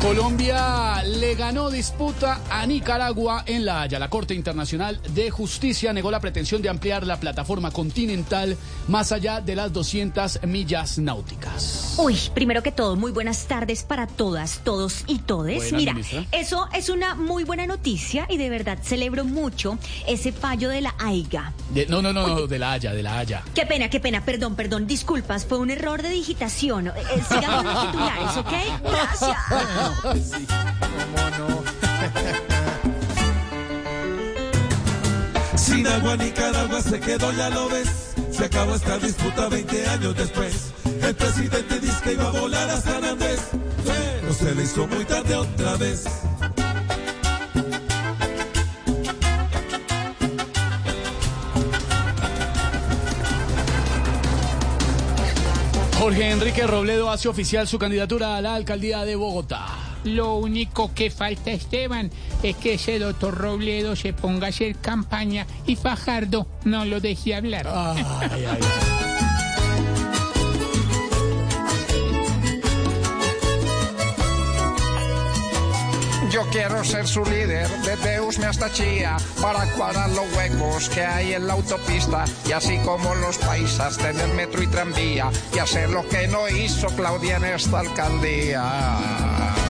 Colombia le ganó disputa a Nicaragua en La Haya. La Corte Internacional de Justicia negó la pretensión de ampliar la plataforma continental más allá de las 200 millas náuticas. Uy, primero que todo, muy buenas tardes para todas, todos y todes. Buenas, Mira, ministra. eso es una muy buena noticia y de verdad celebro mucho ese fallo de la AIGA. De- no, no, no, no, de La Haya, de La Haya. Qué pena, qué pena, perdón, perdón, disculpas, fue un error de digitación. Eh, eh, sigamos los titulares, ¿ok? Gracias. Sin agua Nicaragua se quedó, ya lo ves. Se acabó esta disputa 20 años después. El presidente dice que iba a volar a San Andrés. Pero se le hizo muy tarde otra vez. Jorge Enrique Robledo hace oficial su candidatura a la alcaldía de Bogotá. Lo único que falta, Esteban, es que ese doctor Robledo se ponga a hacer campaña y Fajardo no lo deje hablar. Ay, ay, ay. Yo quiero ser su líder, desde Usme hasta Chía, para cuadrar los huecos que hay en la autopista, y así como los paisas, tener metro y tranvía, y hacer lo que no hizo Claudia en esta alcaldía.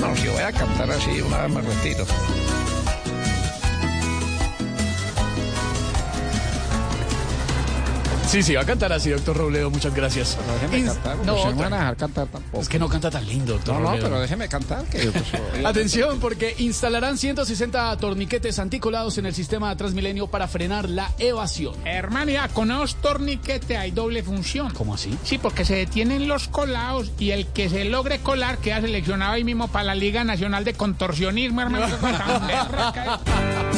No, si voy a cantar así, una vez me retiro. Sí, sí, va a cantar así, doctor Robledo. Muchas gracias. Déjeme Ins- cantar, no, no, van a dejar cantar tampoco. Es que no canta tan lindo, doctor No, no, Robledo. pero déjeme cantar, que pues, oiga, Atención, porque instalarán 160 torniquetes anticolados en el sistema Transmilenio para frenar la evasión. Hermano, ya con esos torniquetes hay doble función. ¿Cómo así? Sí, porque se detienen los colados y el que se logre colar queda seleccionado ahí mismo para la Liga Nacional de Contorsionismo, hermano.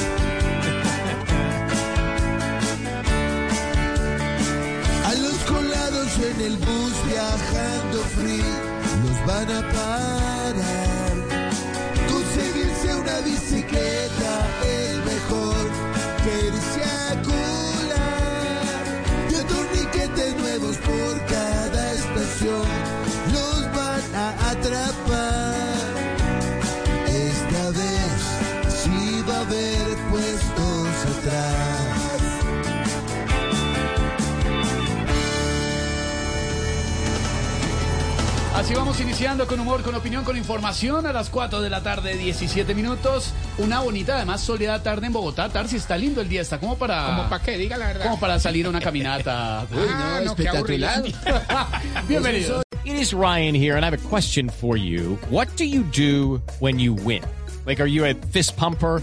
en el bus viajando free los van a parar. Conseguirse una bicicleta es mejor que irse a colar. De torniquetes nuevos por cada estación los van a atrapar. Así vamos iniciando con humor, con opinión, con información a las 4 de la tarde, 17 minutos. Una bonita, además, soleada tarde en Bogotá. Tarsi, está lindo el día, está como para... Como para qué, diga la verdad. como para salir a una caminata. Ah, no, qué aburrido. Bienvenidos. It is Ryan here, and I have a question for you. What do you do when you win? Like, are you a fist pumper?